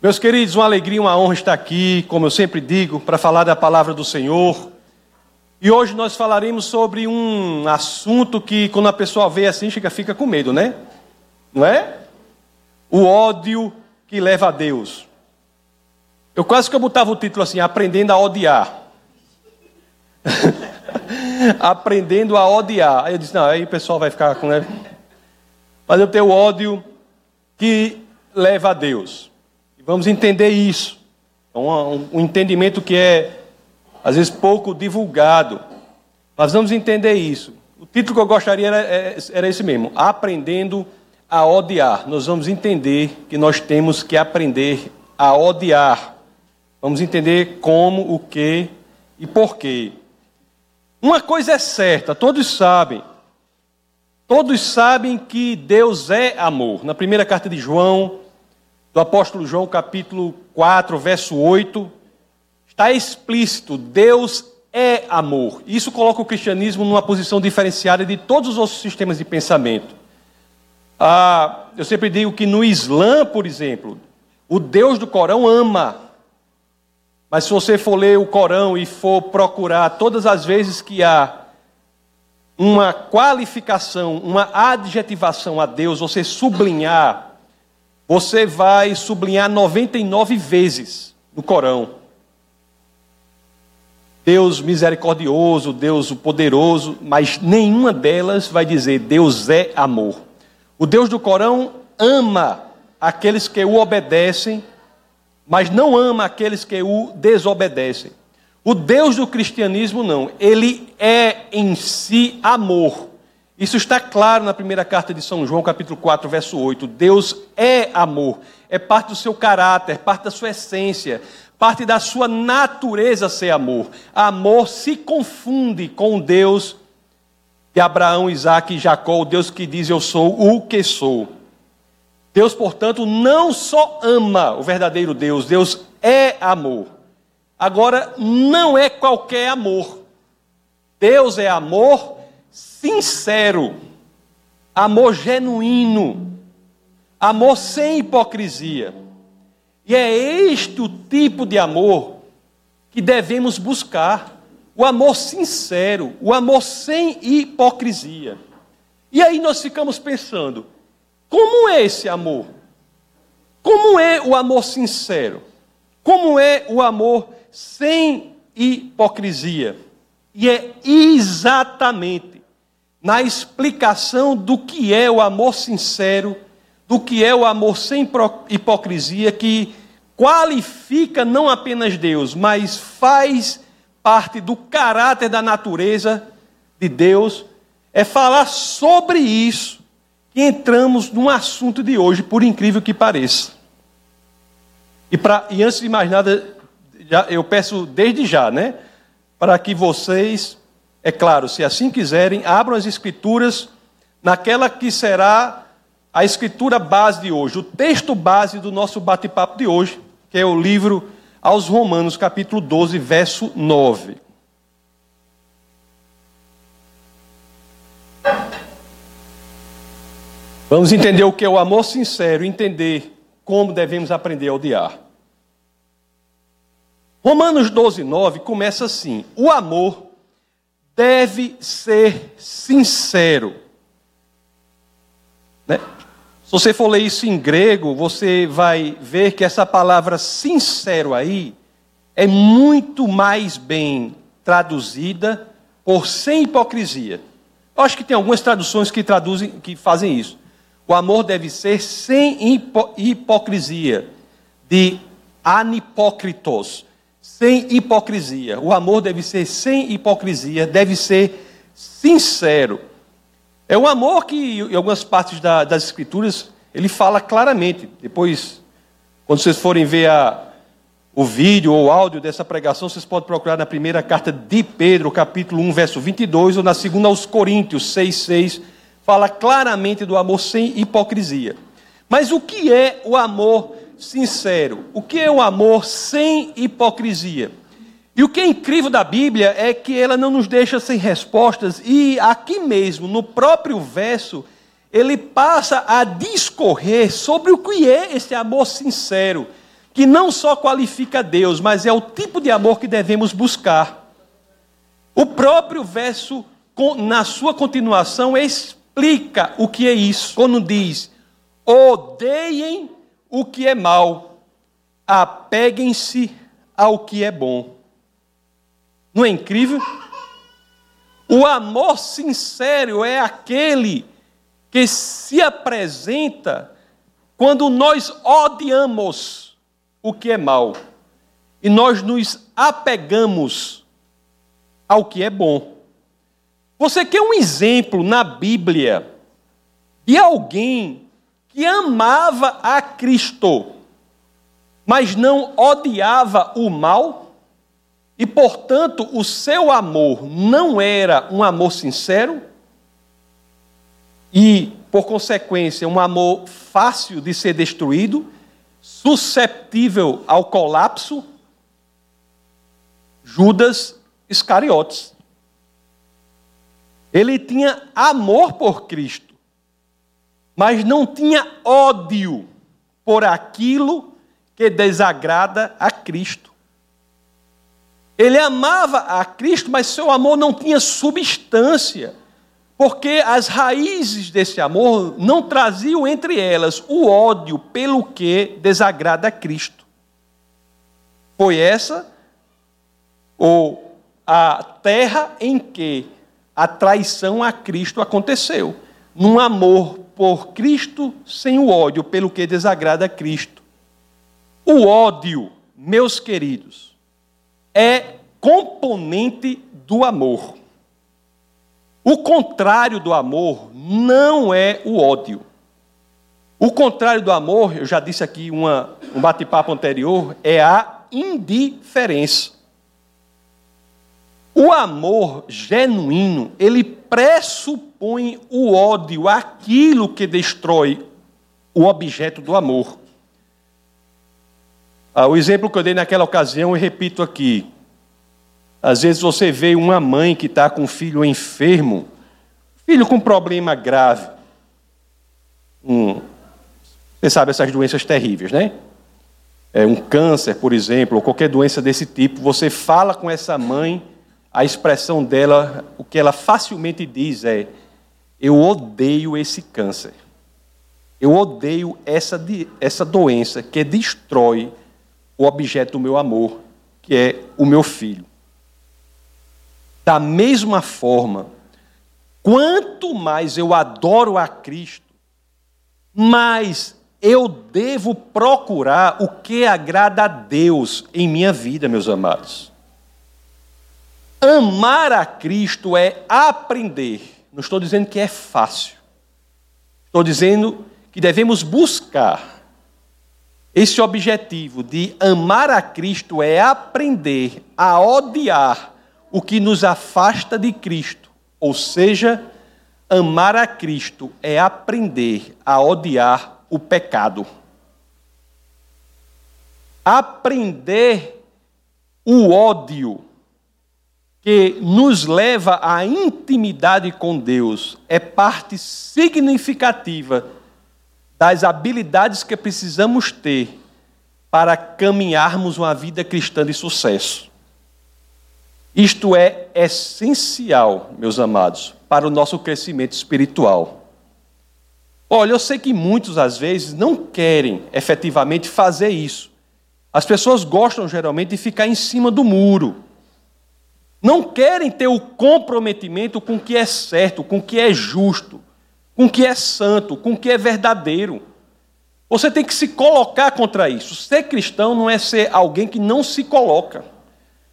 Meus queridos, uma alegria, uma honra estar aqui, como eu sempre digo, para falar da palavra do Senhor. E hoje nós falaremos sobre um assunto que, quando a pessoa vê assim, fica, fica com medo, né? Não é? O ódio que leva a Deus. Eu quase que eu botava o título assim, Aprendendo a Odiar. Aprendendo a odiar. Aí eu disse, não, aí o pessoal vai ficar com. Né? Mas eu tenho ódio que leva a Deus. Vamos entender isso. É um, um entendimento que é, às vezes, pouco divulgado. Mas vamos entender isso. O título que eu gostaria era, é, era esse mesmo: Aprendendo a odiar. Nós vamos entender que nós temos que aprender a odiar. Vamos entender como, o que e por quê. Uma coisa é certa, todos sabem. Todos sabem que Deus é amor. Na primeira carta de João, do apóstolo João, capítulo 4, verso 8, está explícito: Deus é amor. Isso coloca o cristianismo numa posição diferenciada de todos os outros sistemas de pensamento. Ah, eu sempre digo que no Islã, por exemplo, o Deus do Corão ama. Mas se você for ler o Corão e for procurar todas as vezes que há uma qualificação, uma adjetivação a Deus, você sublinhar, você vai sublinhar 99 vezes no Corão. Deus misericordioso, Deus poderoso, mas nenhuma delas vai dizer Deus é amor. O Deus do Corão ama aqueles que o obedecem, mas não ama aqueles que o desobedecem. O Deus do cristianismo não, ele é em si amor. Isso está claro na primeira carta de São João, capítulo 4, verso 8. Deus é amor, é parte do seu caráter, parte da sua essência, parte da sua natureza ser amor. Amor se confunde com Deus de Abraão, Isaac e Jacó, o Deus que diz: Eu sou o que sou. Deus, portanto, não só ama o verdadeiro Deus, Deus é amor. Agora, não é qualquer amor. Deus é amor sincero, amor genuíno, amor sem hipocrisia. E é este o tipo de amor que devemos buscar: o amor sincero, o amor sem hipocrisia. E aí nós ficamos pensando: como é esse amor? Como é o amor sincero? Como é o amor sem hipocrisia. E é exatamente na explicação do que é o amor sincero, do que é o amor sem hipocrisia, que qualifica não apenas Deus, mas faz parte do caráter da natureza de Deus, é falar sobre isso que entramos no assunto de hoje, por incrível que pareça. E, pra, e antes de mais nada, já, eu peço desde já, né? Para que vocês, é claro, se assim quiserem, abram as escrituras naquela que será a escritura base de hoje, o texto base do nosso bate-papo de hoje, que é o livro aos Romanos, capítulo 12, verso 9. Vamos entender o que é o amor sincero, entender como devemos aprender a odiar. Romanos 12, 9 começa assim: o amor deve ser sincero. Né? Se você for ler isso em grego, você vai ver que essa palavra sincero aí é muito mais bem traduzida por sem hipocrisia. Eu acho que tem algumas traduções que traduzem, que fazem isso. O amor deve ser sem hipo hipocrisia, de anipócritos sem hipocrisia. O amor deve ser sem hipocrisia, deve ser sincero. É um amor que, em algumas partes da, das Escrituras, ele fala claramente. Depois, quando vocês forem ver a, o vídeo ou o áudio dessa pregação, vocês podem procurar na primeira carta de Pedro, capítulo 1, verso 22, ou na segunda aos Coríntios 6, 6, fala claramente do amor sem hipocrisia. Mas o que é o amor sincero. O que é o amor sem hipocrisia? E o que é incrível da Bíblia é que ela não nos deixa sem respostas, e aqui mesmo, no próprio verso, ele passa a discorrer sobre o que é esse amor sincero, que não só qualifica Deus, mas é o tipo de amor que devemos buscar. O próprio verso, na sua continuação, explica o que é isso, quando diz: odeiem o que é mal, apeguem-se ao que é bom. Não é incrível? O amor sincero é aquele que se apresenta quando nós odiamos o que é mal e nós nos apegamos ao que é bom. Você quer um exemplo na Bíblia de alguém que amava a Cristo, mas não odiava o mal? E, portanto, o seu amor não era um amor sincero? E, por consequência, um amor fácil de ser destruído, susceptível ao colapso? Judas Iscariotes. Ele tinha amor por Cristo, mas não tinha ódio por aquilo que desagrada a Cristo. Ele amava a Cristo, mas seu amor não tinha substância, porque as raízes desse amor não traziam entre elas o ódio pelo que desagrada a Cristo. Foi essa ou a terra em que a traição a Cristo aconteceu. Num amor por Cristo sem o ódio pelo que desagrada a Cristo. O ódio, meus queridos, é componente do amor. O contrário do amor não é o ódio. O contrário do amor, eu já disse aqui uma, um bate-papo anterior, é a indiferença. O amor genuíno, ele pressupõe o ódio, aquilo que destrói o objeto do amor. Ah, o exemplo que eu dei naquela ocasião, eu repito aqui. Às vezes você vê uma mãe que está com um filho enfermo, filho com problema grave. Um, você sabe essas doenças terríveis, né? É um câncer, por exemplo, ou qualquer doença desse tipo. Você fala com essa mãe a expressão dela, o que ela facilmente diz é: Eu odeio esse câncer. Eu odeio essa, essa doença que destrói o objeto do meu amor, que é o meu filho. Da mesma forma, quanto mais eu adoro a Cristo, mais eu devo procurar o que agrada a Deus em minha vida, meus amados. Amar a Cristo é aprender. Não estou dizendo que é fácil. Estou dizendo que devemos buscar esse objetivo de amar a Cristo é aprender a odiar o que nos afasta de Cristo. Ou seja, amar a Cristo é aprender a odiar o pecado. Aprender o ódio que nos leva à intimidade com Deus é parte significativa das habilidades que precisamos ter para caminharmos uma vida cristã de sucesso. Isto é essencial, meus amados, para o nosso crescimento espiritual. Olha, eu sei que muitos às vezes não querem efetivamente fazer isso. As pessoas gostam geralmente de ficar em cima do muro não querem ter o comprometimento com o que é certo, com o que é justo, com o que é santo, com o que é verdadeiro. Você tem que se colocar contra isso. Ser cristão não é ser alguém que não se coloca.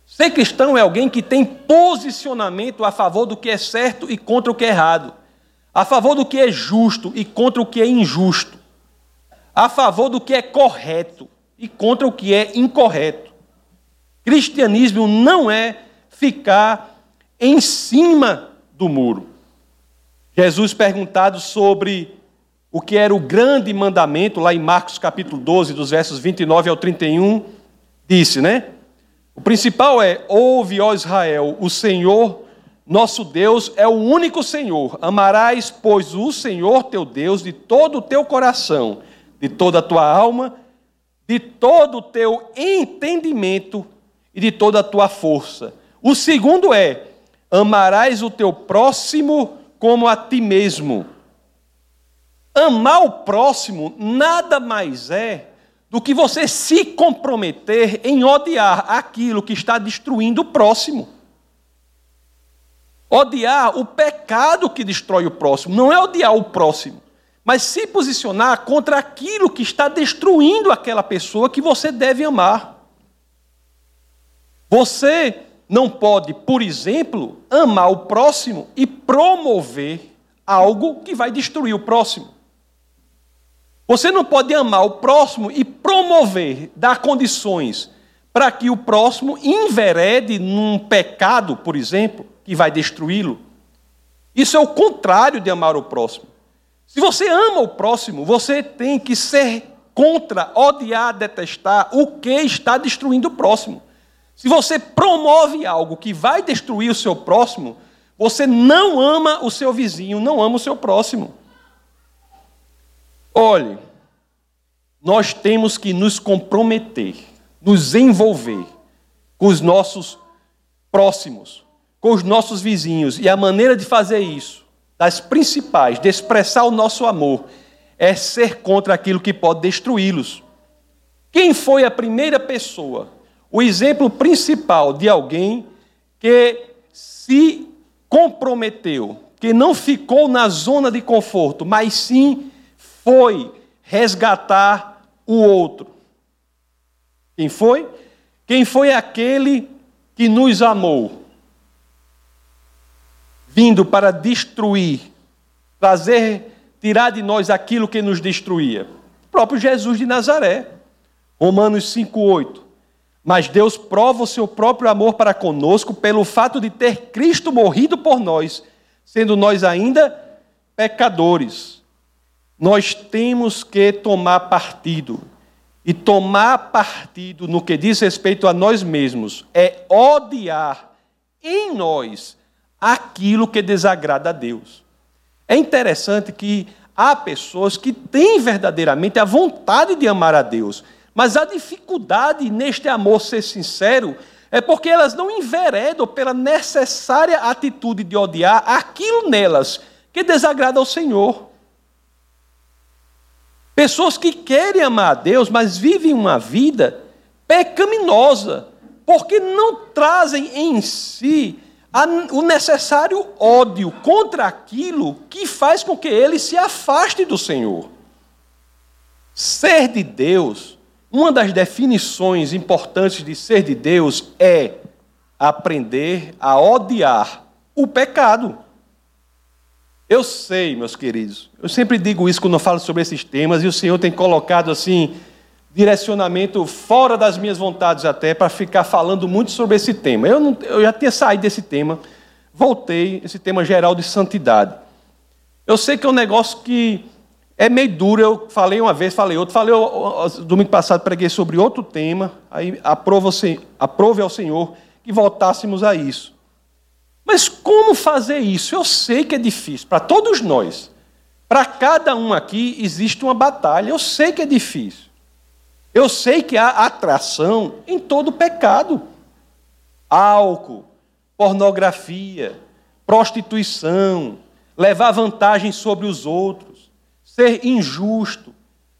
Ser cristão é alguém que tem posicionamento a favor do que é certo e contra o que é errado, a favor do que é justo e contra o que é injusto, a favor do que é correto e contra o que é incorreto. Cristianismo não é ficar em cima do muro. Jesus perguntado sobre o que era o grande mandamento, lá em Marcos capítulo 12, dos versos 29 ao 31, disse, né? O principal é: Ouve, ó Israel, o Senhor nosso Deus é o único Senhor. Amarás, pois, o Senhor teu Deus de todo o teu coração, de toda a tua alma, de todo o teu entendimento e de toda a tua força. O segundo é: amarás o teu próximo como a ti mesmo. Amar o próximo nada mais é do que você se comprometer em odiar aquilo que está destruindo o próximo. Odiar o pecado que destrói o próximo, não é odiar o próximo, mas se posicionar contra aquilo que está destruindo aquela pessoa que você deve amar. Você não pode, por exemplo, amar o próximo e promover algo que vai destruir o próximo. Você não pode amar o próximo e promover, dar condições para que o próximo enverede num pecado, por exemplo, que vai destruí-lo. Isso é o contrário de amar o próximo. Se você ama o próximo, você tem que ser contra, odiar, detestar o que está destruindo o próximo. Se você promove algo que vai destruir o seu próximo, você não ama o seu vizinho, não ama o seu próximo. Olhe, nós temos que nos comprometer, nos envolver com os nossos próximos, com os nossos vizinhos. E a maneira de fazer isso, das principais, de expressar o nosso amor, é ser contra aquilo que pode destruí-los. Quem foi a primeira pessoa o exemplo principal de alguém que se comprometeu, que não ficou na zona de conforto, mas sim foi resgatar o outro. Quem foi? Quem foi aquele que nos amou, vindo para destruir, trazer, tirar de nós aquilo que nos destruía? O próprio Jesus de Nazaré. Romanos 5:8. Mas Deus prova o seu próprio amor para conosco pelo fato de ter Cristo morrido por nós, sendo nós ainda pecadores. Nós temos que tomar partido. E tomar partido no que diz respeito a nós mesmos é odiar em nós aquilo que desagrada a Deus. É interessante que há pessoas que têm verdadeiramente a vontade de amar a Deus, mas a dificuldade neste amor ser sincero é porque elas não enveredam pela necessária atitude de odiar aquilo nelas que desagrada ao Senhor. Pessoas que querem amar a Deus, mas vivem uma vida pecaminosa, porque não trazem em si o necessário ódio contra aquilo que faz com que ele se afaste do Senhor. Ser de Deus uma das definições importantes de ser de Deus é aprender a odiar o pecado. Eu sei, meus queridos, eu sempre digo isso quando eu falo sobre esses temas, e o Senhor tem colocado assim, direcionamento fora das minhas vontades até, para ficar falando muito sobre esse tema. Eu, não, eu já tinha saído desse tema, voltei, esse tema geral de santidade. Eu sei que é um negócio que é meio duro, eu falei uma vez, falei outra, falei domingo passado, preguei sobre outro tema, aí aprove, ao Senhor que voltássemos a isso. Mas como fazer isso? Eu sei que é difícil, para todos nós. Para cada um aqui existe uma batalha, eu sei que é difícil. Eu sei que há atração em todo pecado. Álcool, pornografia, prostituição, levar vantagem sobre os outros ser injusto.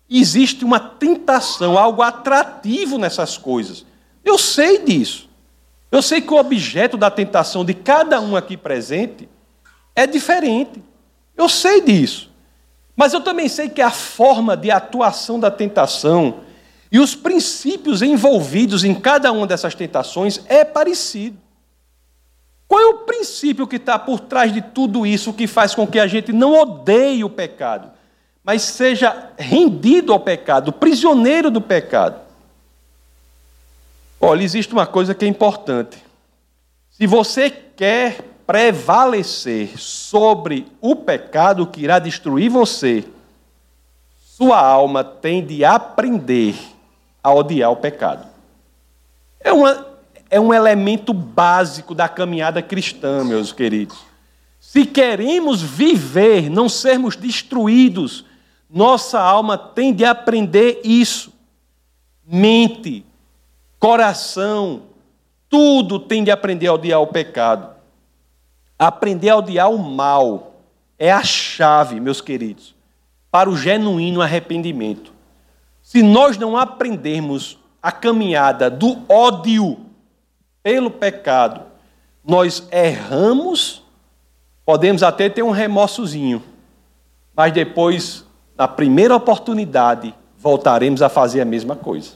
Existe uma tentação, algo atrativo nessas coisas. Eu sei disso. Eu sei que o objeto da tentação de cada um aqui presente é diferente. Eu sei disso. Mas eu também sei que a forma de atuação da tentação e os princípios envolvidos em cada uma dessas tentações é parecido. Qual é o princípio que está por trás de tudo isso que faz com que a gente não odeie o pecado, mas seja rendido ao pecado, prisioneiro do pecado. Olha, existe uma coisa que é importante. Se você quer prevalecer sobre o pecado que irá destruir você, sua alma tem de aprender a odiar o pecado. É, uma, é um elemento básico da caminhada cristã, meus queridos. Se queremos viver, não sermos destruídos nossa alma tem de aprender isso. mente, coração, tudo tem de aprender a odiar o pecado. Aprender a odiar o mal é a chave, meus queridos, para o genuíno arrependimento. Se nós não aprendermos a caminhada do ódio pelo pecado, nós erramos, podemos até ter um remorsozinho, mas depois, na primeira oportunidade, voltaremos a fazer a mesma coisa.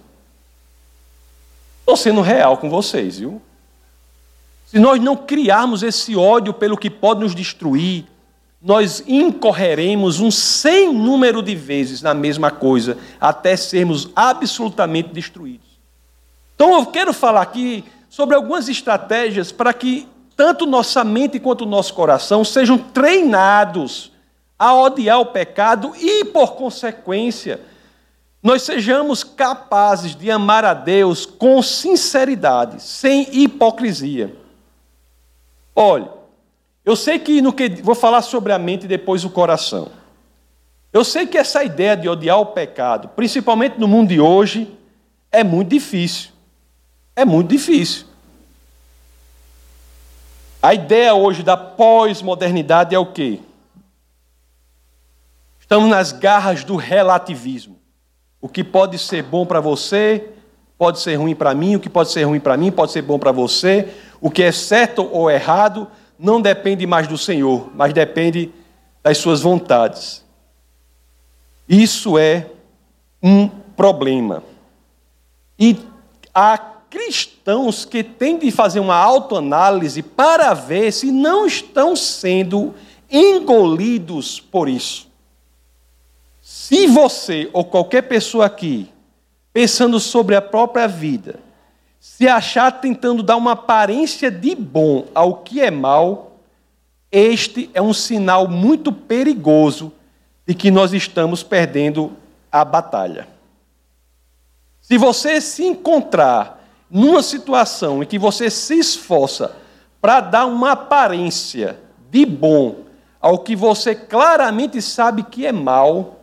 Estou sendo real com vocês, viu? Se nós não criarmos esse ódio pelo que pode nos destruir, nós incorreremos um sem número de vezes na mesma coisa, até sermos absolutamente destruídos. Então eu quero falar aqui sobre algumas estratégias para que tanto nossa mente quanto nosso coração sejam treinados a odiar o pecado e, por consequência, nós sejamos capazes de amar a Deus com sinceridade, sem hipocrisia. Olhe, eu sei que no que vou falar sobre a mente e depois o coração. Eu sei que essa ideia de odiar o pecado, principalmente no mundo de hoje, é muito difícil. É muito difícil. A ideia hoje da pós-modernidade é o quê? Estamos nas garras do relativismo. O que pode ser bom para você, pode ser ruim para mim, o que pode ser ruim para mim, pode ser bom para você. O que é certo ou errado não depende mais do Senhor, mas depende das suas vontades. Isso é um problema. E a cristãos que têm de fazer uma autoanálise para ver se não estão sendo engolidos por isso. Se você ou qualquer pessoa aqui, pensando sobre a própria vida, se achar tentando dar uma aparência de bom ao que é mal, este é um sinal muito perigoso de que nós estamos perdendo a batalha. Se você se encontrar numa situação em que você se esforça para dar uma aparência de bom ao que você claramente sabe que é mal,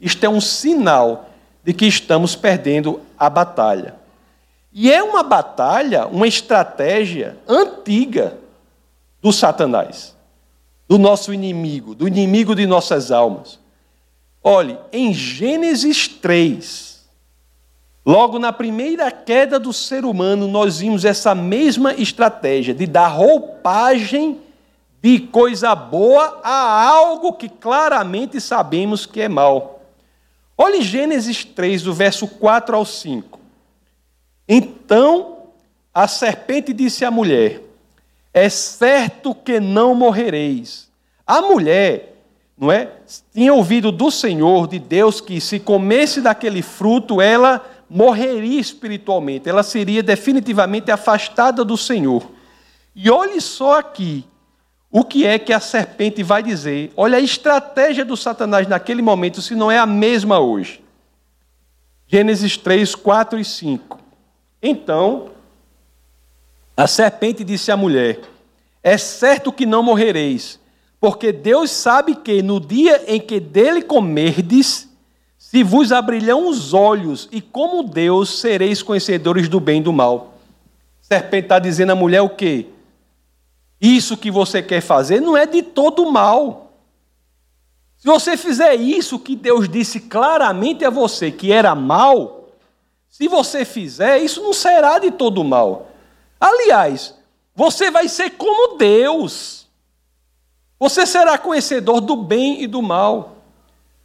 isto é um sinal de que estamos perdendo a batalha. E é uma batalha, uma estratégia antiga do Satanás, do nosso inimigo, do inimigo de nossas almas. Olhe, em Gênesis 3, Logo na primeira queda do ser humano, nós vimos essa mesma estratégia de dar roupagem de coisa boa a algo que claramente sabemos que é mal. Olhe Gênesis 3, do verso 4 ao 5. Então a serpente disse à mulher: É certo que não morrereis. A mulher, não é? Tinha ouvido do Senhor, de Deus, que se comesse daquele fruto, ela morreria espiritualmente, ela seria definitivamente afastada do Senhor. E olhe só aqui o que é que a serpente vai dizer. Olha a estratégia do Satanás naquele momento, se não é a mesma hoje. Gênesis 3, 4 e 5. Então, a serpente disse à mulher: É certo que não morrereis, porque Deus sabe que no dia em que dele comerdes, se vos abrilham os olhos, e como Deus sereis conhecedores do bem e do mal. O serpente está dizendo à mulher o quê? Isso que você quer fazer não é de todo mal. Se você fizer isso que Deus disse claramente a você que era mal, se você fizer, isso não será de todo mal. Aliás, você vai ser como Deus. Você será conhecedor do bem e do mal.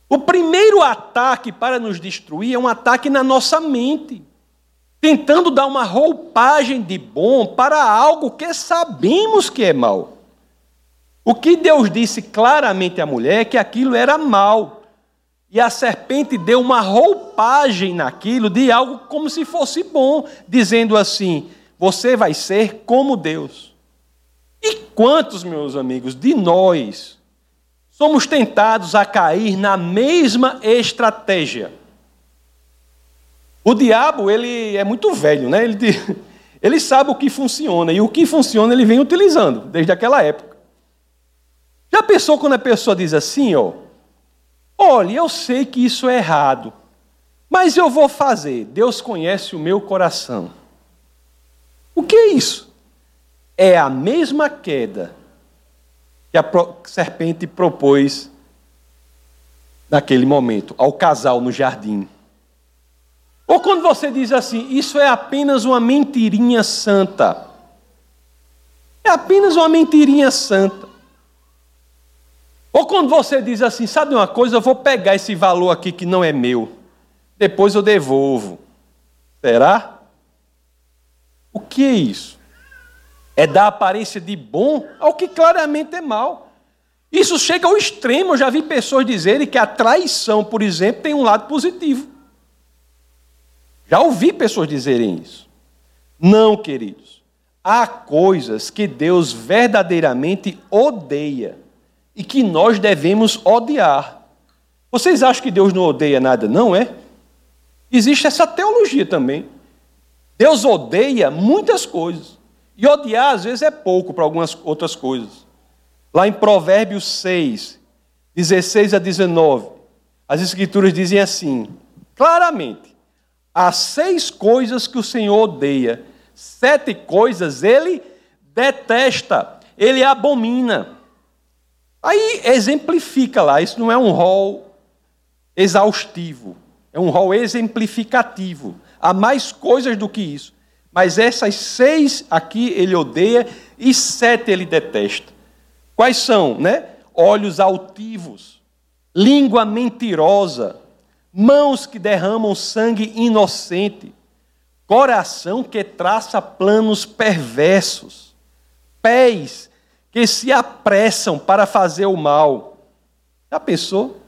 O primeiro ataque para nos destruir é um ataque na nossa mente, tentando dar uma roupagem de bom para algo que sabemos que é mal. O que Deus disse claramente à mulher é que aquilo era mal. E a serpente deu uma roupagem naquilo de algo como se fosse bom, dizendo assim: você vai ser como Deus. E quantos, meus amigos, de nós somos tentados a cair na mesma estratégia. O diabo, ele é muito velho, né? Ele, ele sabe o que funciona, e o que funciona ele vem utilizando desde aquela época. Já pensou quando a pessoa diz assim, ó, olha, eu sei que isso é errado, Mas eu vou fazer. Deus conhece o meu coração. O que é isso? É a mesma queda que a serpente propôs naquele momento ao casal no jardim. Ou quando você diz assim, isso é apenas uma mentirinha santa. É apenas uma mentirinha santa. Ou quando você diz assim, sabe uma coisa, eu vou pegar esse valor aqui que não é meu, depois eu devolvo. Será? O que é isso? É dar aparência de bom ao que claramente é mal. Isso chega ao extremo. Eu já vi pessoas dizerem que a traição, por exemplo, tem um lado positivo. Já ouvi pessoas dizerem isso. Não, queridos. Há coisas que Deus verdadeiramente odeia e que nós devemos odiar. Vocês acham que Deus não odeia nada? Não é? Existe essa teologia também. Deus odeia muitas coisas. E odiar, às vezes, é pouco para algumas outras coisas. Lá em Provérbios 6, 16 a 19, as Escrituras dizem assim, claramente: há seis coisas que o Senhor odeia, sete coisas ele detesta, ele abomina. Aí exemplifica lá, isso não é um rol exaustivo, é um rol exemplificativo. Há mais coisas do que isso. Mas essas seis aqui ele odeia e sete ele detesta. Quais são, né? Olhos altivos, língua mentirosa, mãos que derramam sangue inocente, coração que traça planos perversos, pés que se apressam para fazer o mal. Já pensou?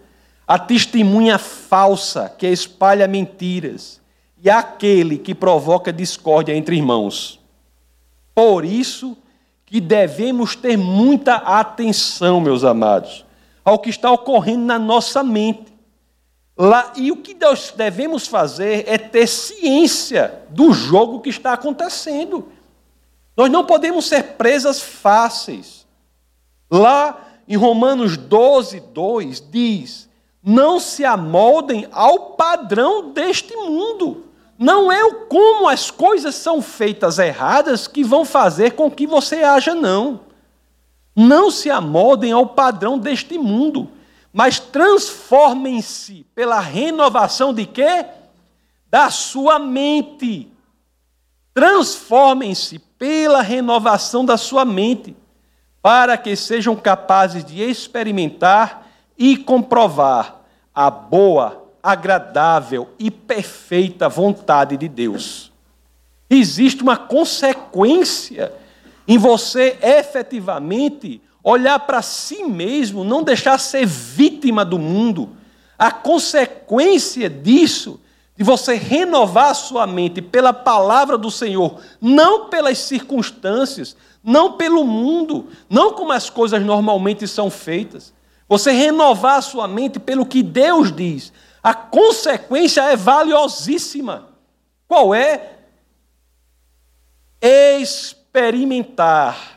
A testemunha falsa que espalha mentiras e aquele que provoca discórdia entre irmãos. Por isso que devemos ter muita atenção, meus amados, ao que está ocorrendo na nossa mente. Lá, e o que nós devemos fazer é ter ciência do jogo que está acontecendo. Nós não podemos ser presas fáceis. Lá em Romanos 12, 2 diz: Não se amoldem ao padrão deste mundo. Não é o como as coisas são feitas erradas que vão fazer com que você haja, não. Não se amoldem ao padrão deste mundo, mas transformem-se pela renovação de quê? Da sua mente. Transformem-se pela renovação da sua mente para que sejam capazes de experimentar e comprovar a boa, agradável e perfeita vontade de Deus. Existe uma consequência em você efetivamente olhar para si mesmo, não deixar ser vítima do mundo. A consequência disso, de você renovar a sua mente pela palavra do Senhor, não pelas circunstâncias, não pelo mundo, não como as coisas normalmente são feitas. Você renovar a sua mente pelo que Deus diz. A consequência é valiosíssima. Qual é? Experimentar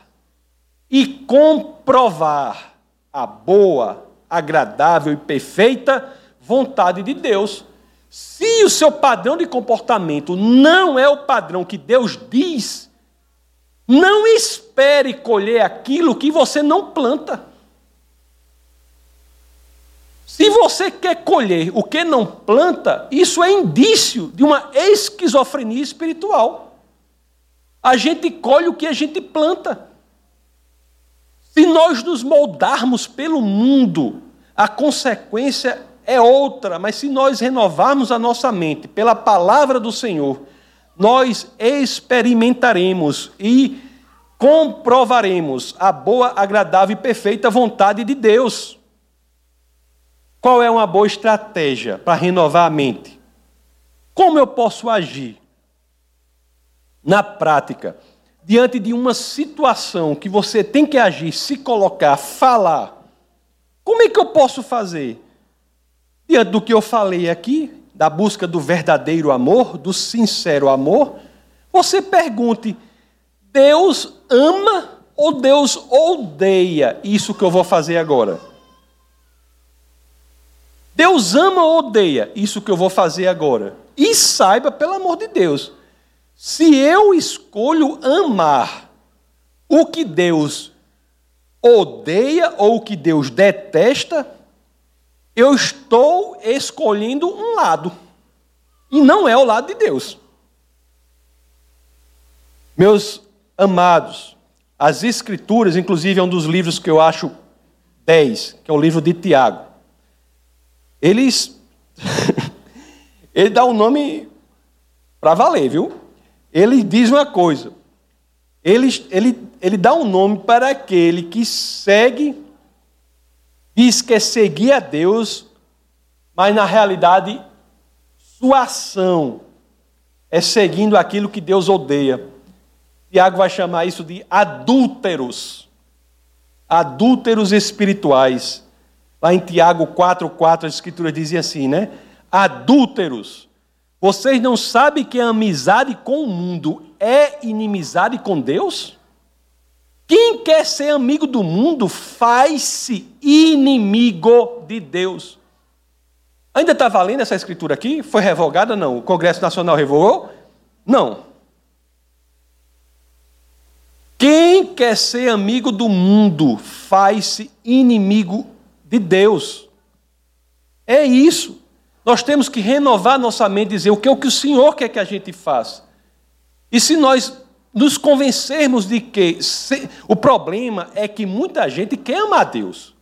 e comprovar a boa, agradável e perfeita vontade de Deus. Se o seu padrão de comportamento não é o padrão que Deus diz, não espere colher aquilo que você não planta. Se você quer colher o que não planta, isso é indício de uma esquizofrenia espiritual. A gente colhe o que a gente planta. Se nós nos moldarmos pelo mundo, a consequência é outra, mas se nós renovarmos a nossa mente pela palavra do Senhor, nós experimentaremos e comprovaremos a boa, agradável e perfeita vontade de Deus. Qual é uma boa estratégia para renovar a mente? Como eu posso agir na prática diante de uma situação que você tem que agir, se colocar, falar? Como é que eu posso fazer? Diante do que eu falei aqui, da busca do verdadeiro amor, do sincero amor, você pergunte: Deus ama ou Deus odeia isso que eu vou fazer agora? Deus ama ou odeia isso que eu vou fazer agora? E saiba, pelo amor de Deus, se eu escolho amar o que Deus odeia ou o que Deus detesta, eu estou escolhendo um lado. E não é o lado de Deus. Meus amados, as Escrituras, inclusive é um dos livros que eu acho 10, que é o livro de Tiago. Eles. ele dá um nome para valer, viu? Ele diz uma coisa. Ele, ele, ele dá um nome para aquele que segue, diz que é seguir a Deus, mas na realidade sua ação é seguindo aquilo que Deus odeia. Tiago vai chamar isso de adúlteros. Adúlteros espirituais. Lá em Tiago 4,4 as escrituras dizem assim, né? Adúlteros. Vocês não sabem que a amizade com o mundo é inimizade com Deus? Quem quer ser amigo do mundo faz-se inimigo de Deus. Ainda está valendo essa escritura aqui? Foi revogada? Não. O Congresso Nacional revogou? Não. Quem quer ser amigo do mundo faz-se inimigo de Deus. É isso. Nós temos que renovar nossa mente e dizer o que é o que o Senhor quer que a gente faça. E se nós nos convencermos de que se, o problema é que muita gente quer amar Deus.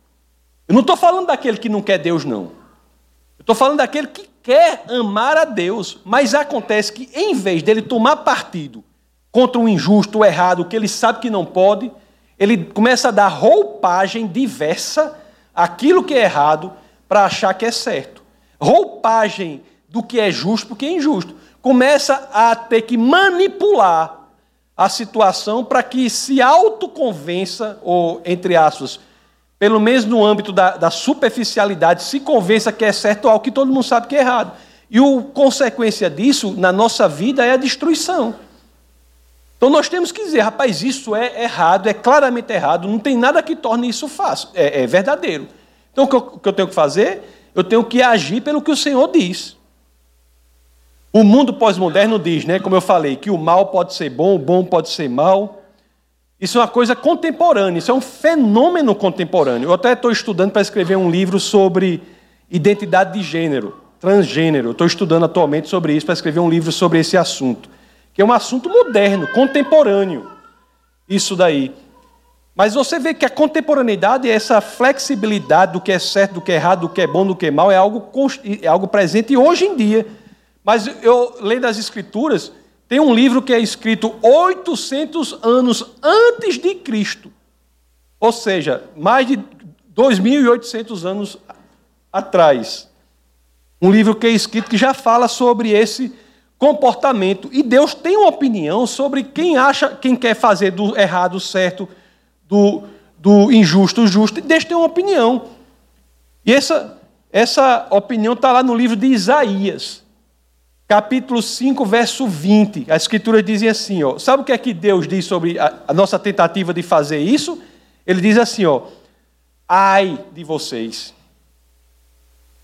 Eu não estou falando daquele que não quer Deus, não. Eu estou falando daquele que quer amar a Deus, mas acontece que, em vez dele tomar partido contra o injusto, o errado, o que ele sabe que não pode, ele começa a dar roupagem diversa àquilo que é errado para achar que é certo. Roupagem do que é justo porque é injusto. Começa a ter que manipular a situação para que se autoconvença, ou, entre aspas, pelo menos no âmbito da, da superficialidade, se convença que é certo algo que todo mundo sabe que é errado. E a consequência disso na nossa vida é a destruição. Então nós temos que dizer, rapaz, isso é errado, é claramente errado, não tem nada que torne isso fácil, é, é verdadeiro. Então o que, eu, o que eu tenho que fazer? Eu tenho que agir pelo que o Senhor diz. O mundo pós-moderno diz, né, como eu falei, que o mal pode ser bom, o bom pode ser mal. Isso é uma coisa contemporânea, isso é um fenômeno contemporâneo. Eu até estou estudando para escrever um livro sobre identidade de gênero, transgênero. Estou estudando atualmente sobre isso para escrever um livro sobre esse assunto, que é um assunto moderno, contemporâneo. Isso daí. Mas você vê que a contemporaneidade, essa flexibilidade do que é certo, do que é errado, do que é bom, do que é mal, é algo, é algo presente hoje em dia. Mas eu, lendo as Escrituras, tem um livro que é escrito 800 anos antes de Cristo. Ou seja, mais de 2.800 anos atrás. Um livro que é escrito que já fala sobre esse comportamento. E Deus tem uma opinião sobre quem acha, quem quer fazer do errado certo, do, do injusto justo. Deus tem uma opinião. E essa, essa opinião está lá no livro de Isaías capítulo 5, verso 20. A escritura diz assim, ó. Sabe o que é que Deus diz sobre a, a nossa tentativa de fazer isso? Ele diz assim, ó: Ai de vocês.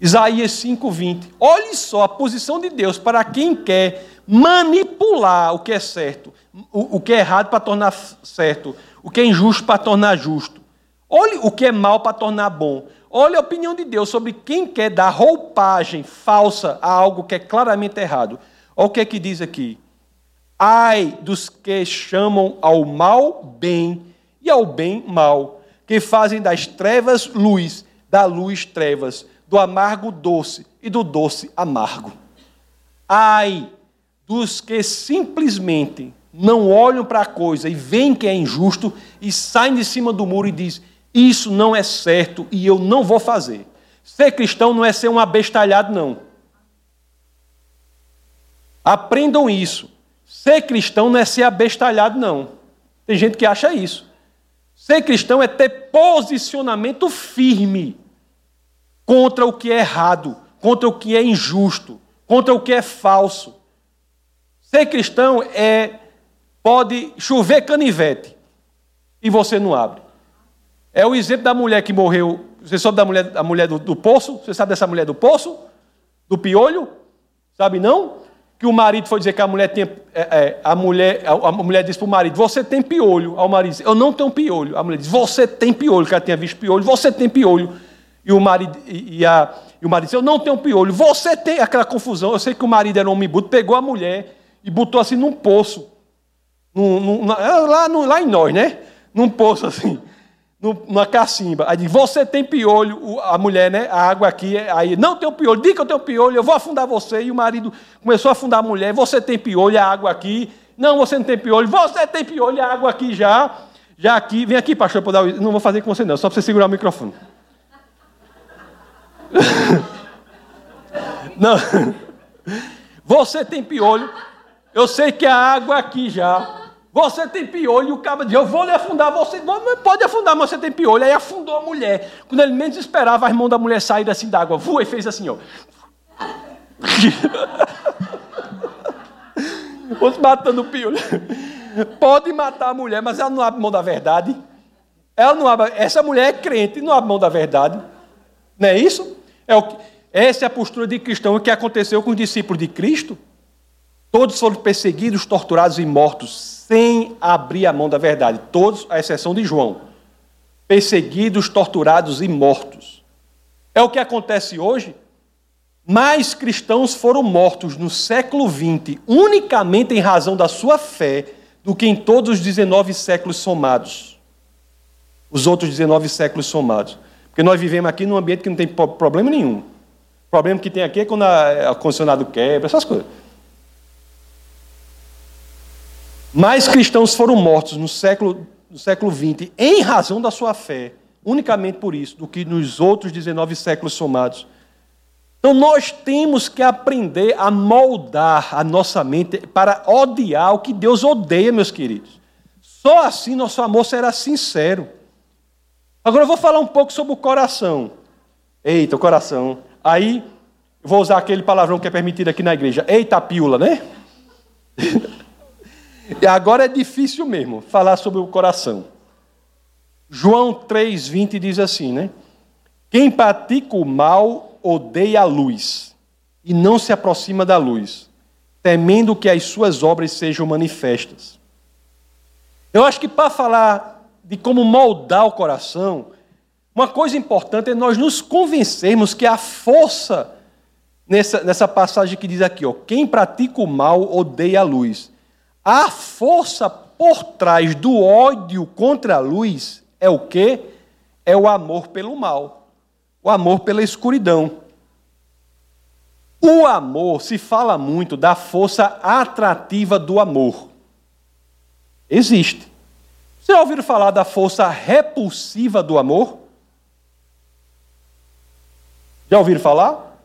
Isaías 5:20. Olhe só a posição de Deus para quem quer manipular o que é certo, o, que é errado para tornar certo, o que é injusto para tornar justo. Olhe o que é mal para tornar bom. Olha a opinião de Deus sobre quem quer dar roupagem falsa a algo que é claramente errado. Olha o que é que diz aqui. Ai dos que chamam ao mal bem e ao bem mal, que fazem das trevas luz, da luz trevas, do amargo doce e do doce amargo. Ai dos que simplesmente não olham para a coisa e veem que é injusto e saem de cima do muro e dizem: isso não é certo e eu não vou fazer. Ser cristão não é ser um abestalhado, não. Aprendam isso. Ser cristão não é ser abestalhado, não. Tem gente que acha isso. Ser cristão é ter posicionamento firme contra o que é errado, contra o que é injusto, contra o que é falso. Ser cristão é pode chover canivete e você não abre. É o exemplo da mulher que morreu você sabe da mulher, da mulher do, do poço? Você sabe dessa mulher do poço? Do piolho? Sabe não? Que o marido foi dizer que a mulher tinha. É, é, a, mulher, a, a mulher disse para o marido: Você tem piolho. Ao marido disse: Eu não tenho piolho. A mulher disse: Você tem piolho, que ela tinha visto piolho. Você tem piolho. E o marido, e, a, e o marido disse: Eu não tenho piolho. Você tem aquela confusão. Eu sei que o marido era um homem bruto, pegou a mulher e botou assim num poço. Num, num, lá, no, lá em nós, né? Num poço assim numa cacimba. Aí diz, você tem piolho, a mulher, né? A água aqui, aí, não tem piolho, diga que eu tenho piolho, eu vou afundar você. E o marido começou a afundar a mulher, você tem piolho, a água aqui. Não, você não tem piolho, você tem piolho, a água aqui já. Já aqui, vem aqui, pastor, para dar. Não vou fazer com você, não, só para você segurar o microfone. não. Você tem piolho, eu sei que a água aqui já. Você tem piolho, e o cabo diz, eu vou lhe afundar, você pode afundar, mas você tem piolho. Aí afundou a mulher. Quando ele menos esperava, a irmã da mulher sair assim d'água, voa e fez assim, ó. Os matando o piolho. Pode matar a mulher, mas ela não abre mão da verdade. Ela não abre, essa mulher é crente, não abre mão da verdade. Não é isso? É o que, essa é a postura de cristão que aconteceu com os discípulos de Cristo. Todos foram perseguidos, torturados e mortos sem abrir a mão da verdade. Todos, à exceção de João. Perseguidos, torturados e mortos. É o que acontece hoje. Mais cristãos foram mortos no século XX unicamente em razão da sua fé do que em todos os 19 séculos somados. Os outros 19 séculos somados. Porque nós vivemos aqui num ambiente que não tem problema nenhum. O problema que tem aqui é quando o condicionado quebra, essas coisas. Mais cristãos foram mortos no século, no século XX em razão da sua fé, unicamente por isso, do que nos outros 19 séculos somados. Então nós temos que aprender a moldar a nossa mente para odiar o que Deus odeia, meus queridos. Só assim nosso amor será sincero. Agora eu vou falar um pouco sobre o coração. Eita, o coração. Aí, vou usar aquele palavrão que é permitido aqui na igreja. Eita, pílula, né? E agora é difícil mesmo falar sobre o coração. João 3,20 diz assim, né? Quem pratica o mal odeia a luz e não se aproxima da luz, temendo que as suas obras sejam manifestas. Eu acho que para falar de como moldar o coração, uma coisa importante é nós nos convencermos que a força nessa, nessa passagem que diz aqui, ó, quem pratica o mal odeia a luz a força por trás do ódio contra a luz é o quê? É o amor pelo mal, o amor pela escuridão. O amor, se fala muito da força atrativa do amor. Existe. Você já ouviram falar da força repulsiva do amor? Já ouviram falar?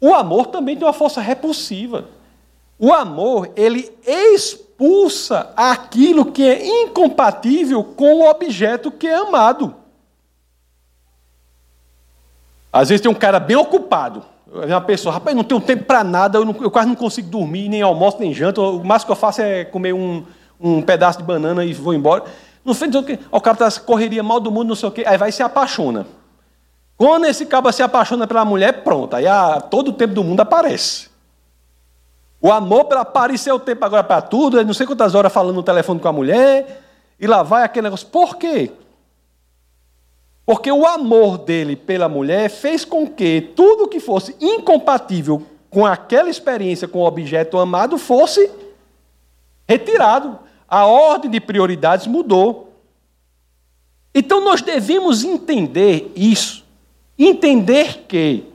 O amor também tem uma força repulsiva. O amor, ele expulsa aquilo que é incompatível com o objeto que é amado. Às vezes tem um cara bem ocupado. Uma pessoa, rapaz, não tenho tempo para nada, eu, não, eu, quase não consigo dormir, nem almoço, nem janta. O máximo que eu faço é comer um, um pedaço de banana e vou embora. Não sei o que. O cara está correria mal do mundo, não sei o quê. Aí vai e se apaixona. Quando esse cara se apaixona pela mulher, pronto. Aí a, todo o tempo do mundo aparece. O amor para aparecer o tempo agora para tudo, não sei quantas horas falando no telefone com a mulher, e lá vai aquele negócio. Por quê? Porque o amor dele pela mulher fez com que tudo que fosse incompatível com aquela experiência com o objeto amado fosse retirado. A ordem de prioridades mudou. Então nós devemos entender isso. Entender que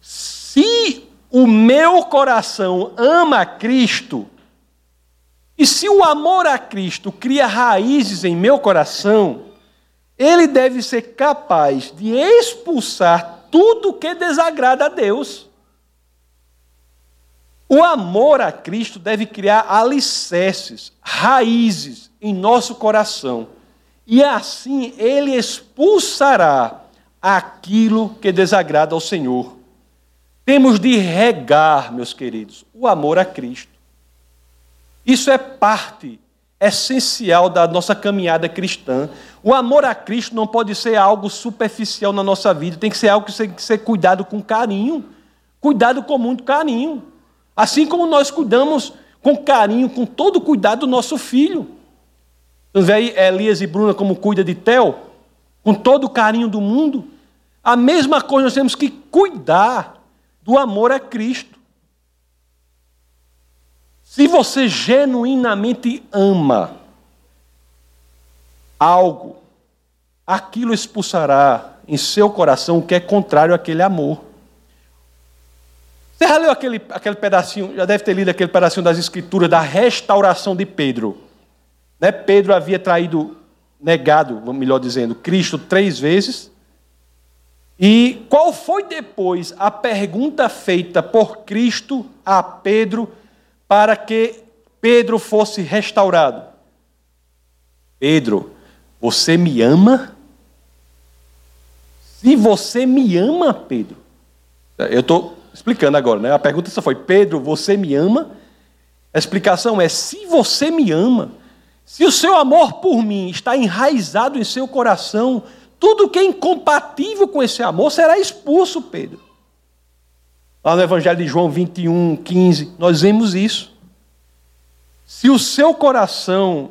se o meu coração ama Cristo, e se o amor a Cristo cria raízes em meu coração, ele deve ser capaz de expulsar tudo que desagrada a Deus. O amor a Cristo deve criar alicerces, raízes em nosso coração. E assim ele expulsará aquilo que desagrada ao Senhor. Temos de regar, meus queridos, o amor a Cristo. Isso é parte essencial da nossa caminhada cristã. O amor a Cristo não pode ser algo superficial na nossa vida, tem que ser algo que tem que ser cuidado com carinho, cuidado com muito carinho. Assim como nós cuidamos com carinho, com todo cuidado do nosso filho. Então, vê aí Elias e Bruna como cuida de Theo, com todo o carinho do mundo. A mesma coisa nós temos que cuidar do amor a Cristo. Se você genuinamente ama algo, aquilo expulsará em seu coração o que é contrário àquele amor. Você já leu aquele, aquele pedacinho, já deve ter lido aquele pedacinho das Escrituras da restauração de Pedro. Né? Pedro havia traído, negado, melhor dizendo, Cristo três vezes. E qual foi depois a pergunta feita por Cristo a Pedro para que Pedro fosse restaurado? Pedro, você me ama? Se você me ama, Pedro. Eu estou explicando agora, né? A pergunta só foi: Pedro, você me ama? A explicação é: se você me ama, se o seu amor por mim está enraizado em seu coração, tudo que é incompatível com esse amor será expulso, Pedro. Lá no Evangelho de João 21, 15, nós vemos isso. Se o seu coração,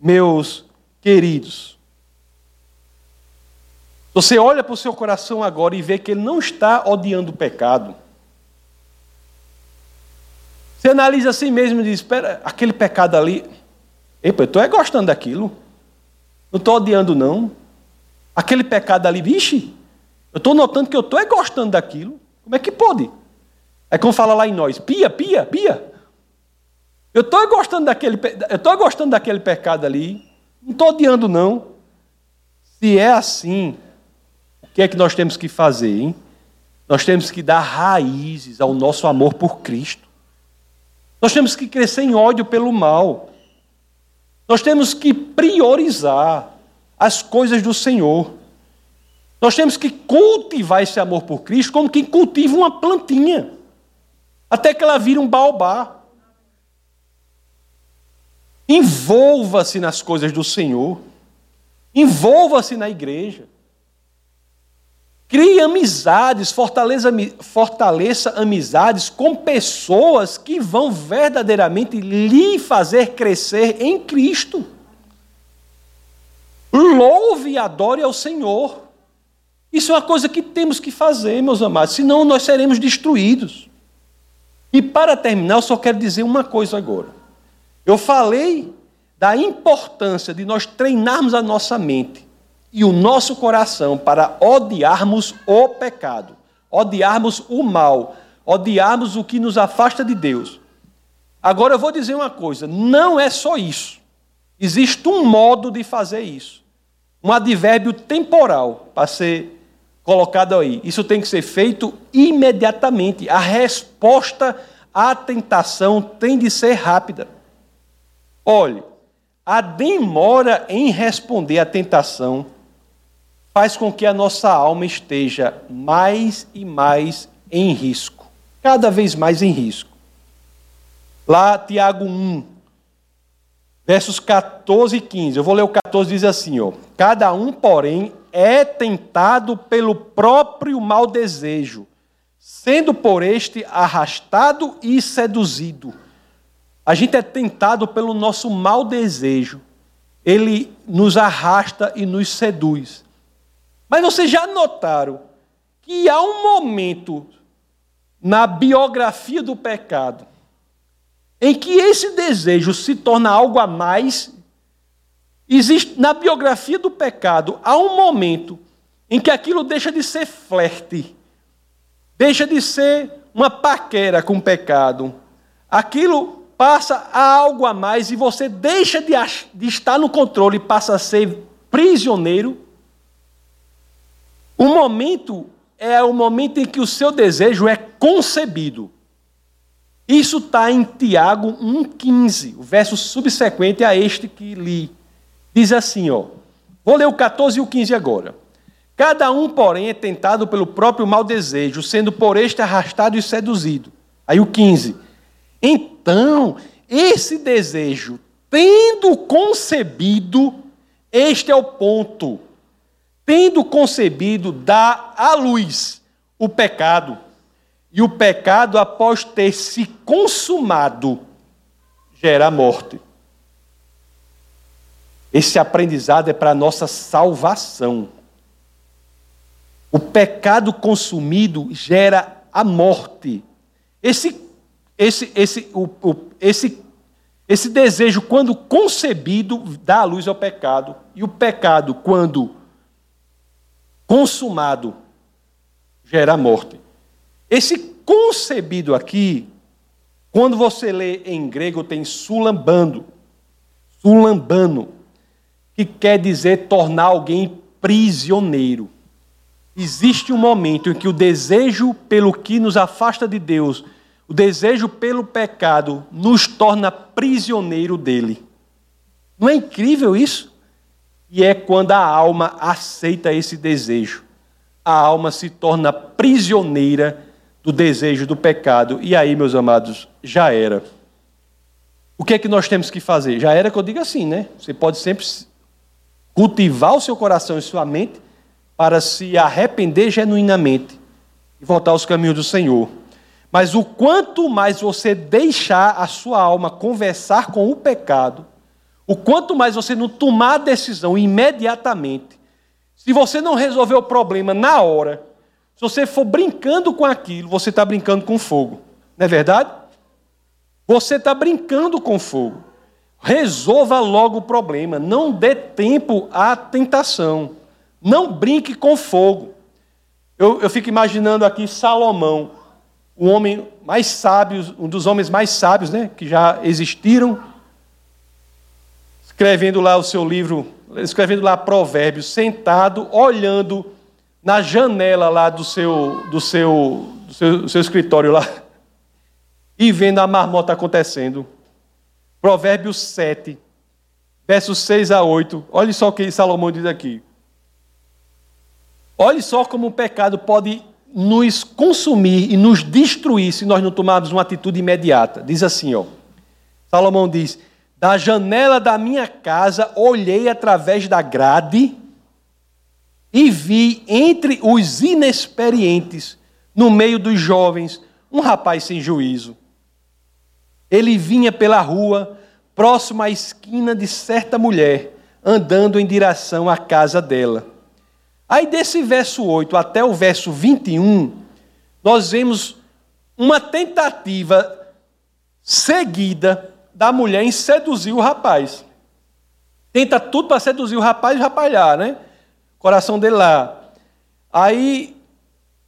meus queridos, você olha para o seu coração agora e vê que ele não está odiando o pecado. Você analisa assim mesmo e diz: espera, aquele pecado ali. Epa, eu estou é gostando daquilo. Não estou odiando, não. Aquele pecado ali, vixe, eu estou notando que eu estou é gostando daquilo. Como é que pode? É como fala lá em nós: pia, pia, pia. Eu estou é gostando daquele, eu estou gostando daquele pecado ali. Não estou odiando, não. Se é assim, que é que nós temos que fazer? Hein? Nós temos que dar raízes ao nosso amor por Cristo. Nós temos que crescer em ódio pelo mal. Nós temos que priorizar as coisas do Senhor. Nós temos que cultivar esse amor por Cristo como quem cultiva uma plantinha, até que ela vire um baobá. Envolva-se nas coisas do Senhor. Envolva-se na igreja. Crie amizades, fortaleça, fortaleça amizades com pessoas que vão verdadeiramente lhe fazer crescer em Cristo. Louve e adore ao Senhor. Isso é uma coisa que temos que fazer, meus amados, senão nós seremos destruídos. E para terminar, eu só quero dizer uma coisa agora. Eu falei da importância de nós treinarmos a nossa mente e o nosso coração para odiarmos o pecado, odiarmos o mal, odiarmos o que nos afasta de Deus. Agora eu vou dizer uma coisa: não é só isso. Existe um modo de fazer isso. Um advérbio temporal para ser colocado aí. Isso tem que ser feito imediatamente. A resposta à tentação tem de ser rápida. Olhe, a demora em responder à tentação faz com que a nossa alma esteja mais e mais em risco, cada vez mais em risco. Lá, Tiago 1, versos 14 e 15. Eu vou ler o 14, diz assim: ó, Cada um, porém, é tentado pelo próprio mau desejo, sendo por este arrastado e seduzido. A gente é tentado pelo nosso mau desejo. Ele nos arrasta e nos seduz. Mas vocês já notaram que há um momento na biografia do pecado em que esse desejo se torna algo a mais. Existe na biografia do pecado há um momento em que aquilo deixa de ser flerte, deixa de ser uma paquera com o pecado. Aquilo passa a algo a mais e você deixa de, de estar no controle e passa a ser prisioneiro o momento é o momento em que o seu desejo é concebido. Isso está em Tiago 1,15, o verso subsequente a este que li. Diz assim, ó. Vou ler o 14 e o 15 agora. Cada um, porém, é tentado pelo próprio mau desejo, sendo por este arrastado e seduzido. Aí o 15. Então, esse desejo, tendo concebido, este é o ponto, tendo concebido, dá à luz o pecado. E o pecado, após ter se consumado, gera morte. Esse aprendizado é para a nossa salvação. O pecado consumido gera a morte. Esse, esse, esse, o, o, esse, esse desejo, quando concebido, dá a luz ao pecado. E o pecado, quando consumado, gera morte. Esse concebido aqui, quando você lê em grego, tem sulambando. Sulambano, que quer dizer tornar alguém prisioneiro. Existe um momento em que o desejo pelo que nos afasta de Deus, o desejo pelo pecado, nos torna prisioneiro dele. Não é incrível isso? E é quando a alma aceita esse desejo. A alma se torna prisioneira do desejo do pecado. E aí, meus amados, já era. O que é que nós temos que fazer? Já era que eu digo assim, né? Você pode sempre cultivar o seu coração e sua mente para se arrepender genuinamente e voltar aos caminhos do Senhor. Mas o quanto mais você deixar a sua alma conversar com o pecado, o quanto mais você não tomar a decisão imediatamente, se você não resolver o problema na hora, se você for brincando com aquilo, você está brincando com fogo. Não é verdade? Você está brincando com fogo. Resolva logo o problema. Não dê tempo à tentação. Não brinque com fogo. Eu, eu fico imaginando aqui Salomão, o homem mais sábio, um dos homens mais sábios né, que já existiram, escrevendo lá o seu livro, escrevendo lá Provérbios, sentado, olhando na janela lá do seu, do seu, do seu, do seu escritório lá, e vendo a marmota acontecendo. Provérbios 7, versos 6 a 8. Olha só o que Salomão diz aqui. Olhe só como o pecado pode nos consumir e nos destruir se nós não tomarmos uma atitude imediata. Diz assim, ó. Salomão diz: Da janela da minha casa olhei através da grade e vi entre os inexperientes, no meio dos jovens, um rapaz sem juízo. Ele vinha pela rua, próximo à esquina de certa mulher, andando em direção à casa dela. Aí, desse verso 8 até o verso 21, nós vemos uma tentativa seguida da mulher em seduzir o rapaz. Tenta tudo para seduzir o rapaz e rapalhar, né? coração dele lá. Aí,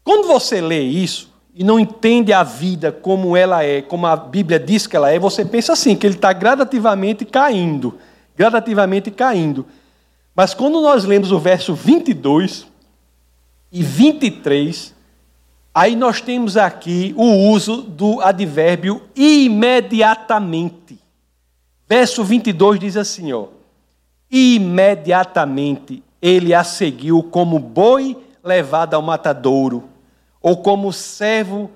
quando você lê isso e não entende a vida como ela é, como a Bíblia diz que ela é, você pensa assim, que ele está gradativamente caindo, gradativamente caindo. Mas quando nós lemos o verso 22 e 23, aí nós temos aqui o uso do advérbio imediatamente. Verso 22 diz assim, ó: Imediatamente ele a seguiu como boi levado ao matadouro, ou como servo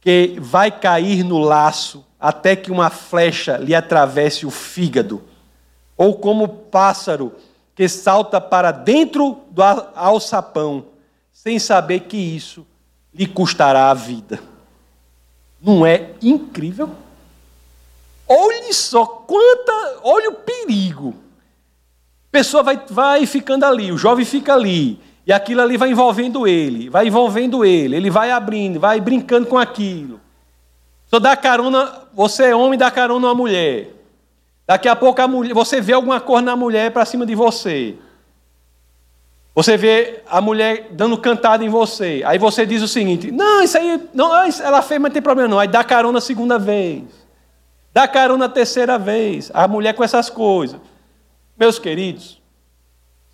que vai cair no laço até que uma flecha lhe atravesse o fígado, ou como pássaro que salta para dentro do alçapão, sem saber que isso lhe custará a vida. Não é incrível? Olhe só quanta, olha o perigo pessoa vai, vai ficando ali, o jovem fica ali, e aquilo ali vai envolvendo ele, vai envolvendo ele, ele vai abrindo, vai brincando com aquilo. Só dá carona, você é homem, dá carona a mulher. Daqui a pouco a mulher, você vê alguma cor na mulher para cima de você. Você vê a mulher dando cantada em você. Aí você diz o seguinte: Não, isso aí, não, ela fez, mas não tem problema não. Aí dá carona a segunda vez. Dá carona a terceira vez. A mulher com essas coisas. Meus queridos,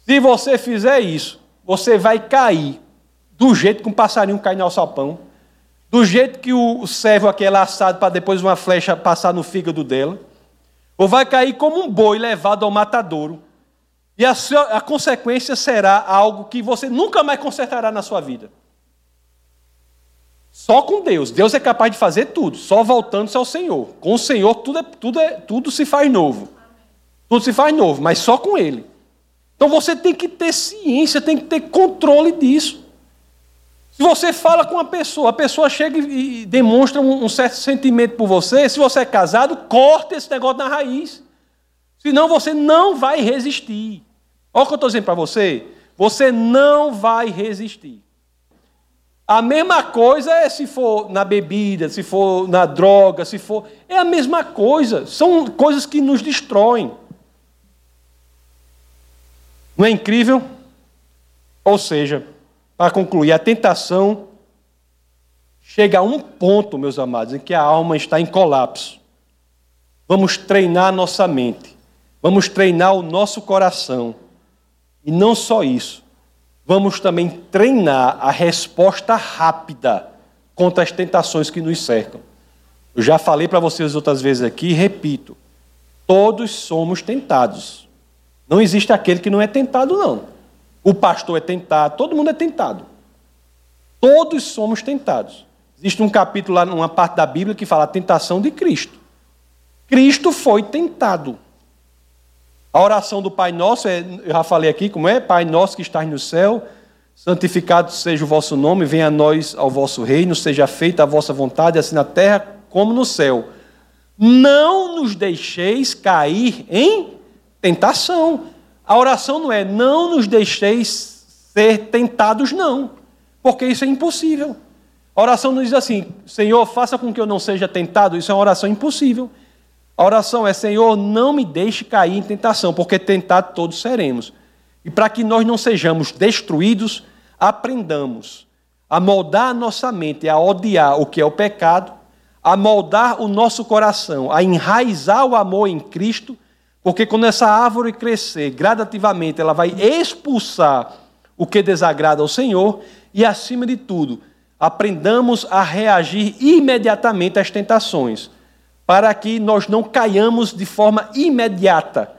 se você fizer isso, você vai cair do jeito que um passarinho cai no alçapão, do jeito que o servo aqui é laçado para depois uma flecha passar no fígado dela, ou vai cair como um boi levado ao matadouro. E a, sua, a consequência será algo que você nunca mais consertará na sua vida. Só com Deus. Deus é capaz de fazer tudo, só voltando-se ao Senhor. Com o Senhor tudo, é, tudo, é, tudo se faz novo. Tudo se faz novo, mas só com Ele. Então você tem que ter ciência, tem que ter controle disso. Se você fala com uma pessoa, a pessoa chega e demonstra um certo sentimento por você, se você é casado, corta esse negócio na raiz. Senão você não vai resistir. Olha o que eu estou dizendo para você. Você não vai resistir. A mesma coisa é se for na bebida, se for na droga, se for. É a mesma coisa. São coisas que nos destroem. Não é incrível? Ou seja, para concluir, a tentação chega a um ponto, meus amados, em que a alma está em colapso. Vamos treinar nossa mente, vamos treinar o nosso coração. E não só isso, vamos também treinar a resposta rápida contra as tentações que nos cercam. Eu já falei para vocês outras vezes aqui e repito: todos somos tentados. Não existe aquele que não é tentado, não. O pastor é tentado, todo mundo é tentado. Todos somos tentados. Existe um capítulo lá, numa parte da Bíblia que fala a tentação de Cristo. Cristo foi tentado. A oração do Pai Nosso, é, eu já falei aqui como é, Pai Nosso que estás no céu, santificado seja o vosso nome, venha a nós ao vosso reino, seja feita a vossa vontade, assim na terra como no céu. Não nos deixeis cair em tentação. A oração não é não nos deixeis ser tentados, não, porque isso é impossível. A oração não diz assim, Senhor, faça com que eu não seja tentado, isso é uma oração impossível. A oração é: Senhor, não me deixe cair em tentação, porque tentado todos seremos. E para que nós não sejamos destruídos, aprendamos a moldar a nossa mente, a odiar o que é o pecado, a moldar o nosso coração, a enraizar o amor em Cristo, porque quando essa árvore crescer gradativamente, ela vai expulsar o que desagrada ao Senhor e, acima de tudo, aprendamos a reagir imediatamente às tentações para que nós não caiamos de forma imediata,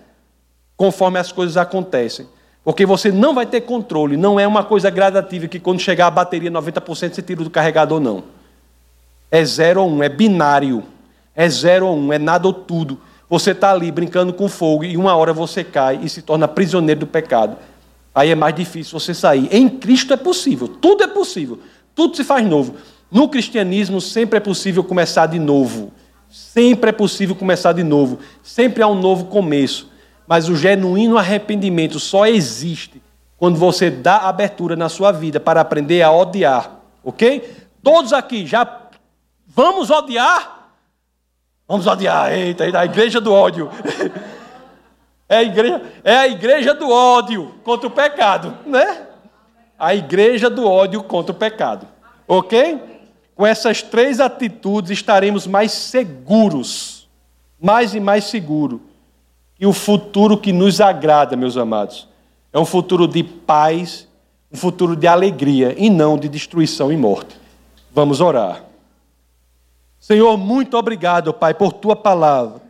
conforme as coisas acontecem. Porque você não vai ter controle, não é uma coisa gradativa que quando chegar a bateria 90% você tira do carregador, não. É zero ou um, é binário. É zero ou um, é nada ou tudo. Você está ali brincando com fogo e uma hora você cai e se torna prisioneiro do pecado. Aí é mais difícil você sair. Em Cristo é possível, tudo é possível, tudo se faz novo. No cristianismo sempre é possível começar de novo. Sempre é possível começar de novo, sempre há um novo começo. Mas o genuíno arrependimento só existe quando você dá abertura na sua vida para aprender a odiar, ok? Todos aqui já vamos odiar? Vamos odiar, eita, a igreja do ódio. É a igreja, é a igreja do ódio contra o pecado, né? A igreja do ódio contra o pecado, ok? Com essas três atitudes estaremos mais seguros, mais e mais seguro. E o futuro que nos agrada, meus amados, é um futuro de paz, um futuro de alegria e não de destruição e morte. Vamos orar. Senhor, muito obrigado, Pai, por tua palavra.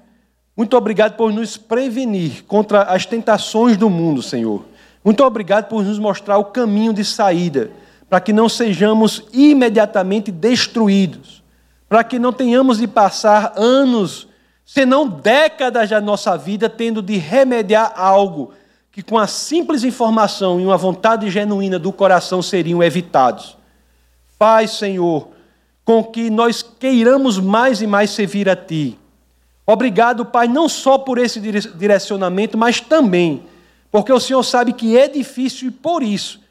Muito obrigado por nos prevenir contra as tentações do mundo, Senhor. Muito obrigado por nos mostrar o caminho de saída para que não sejamos imediatamente destruídos, para que não tenhamos de passar anos, se não décadas da nossa vida, tendo de remediar algo que, com a simples informação e uma vontade genuína do coração, seriam evitados. Faz, Senhor, com que nós queiramos mais e mais servir a Ti. Obrigado, Pai, não só por esse direcionamento, mas também porque o Senhor sabe que é difícil e por isso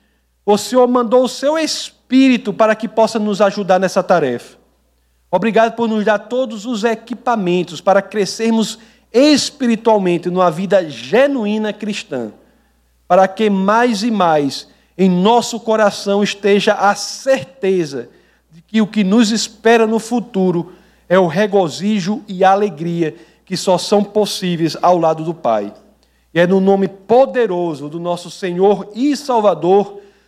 o Senhor mandou o seu Espírito para que possa nos ajudar nessa tarefa. Obrigado por nos dar todos os equipamentos para crescermos espiritualmente numa vida genuína cristã, para que mais e mais em nosso coração esteja a certeza de que o que nos espera no futuro é o regozijo e a alegria que só são possíveis ao lado do Pai. E é no nome poderoso do nosso Senhor e Salvador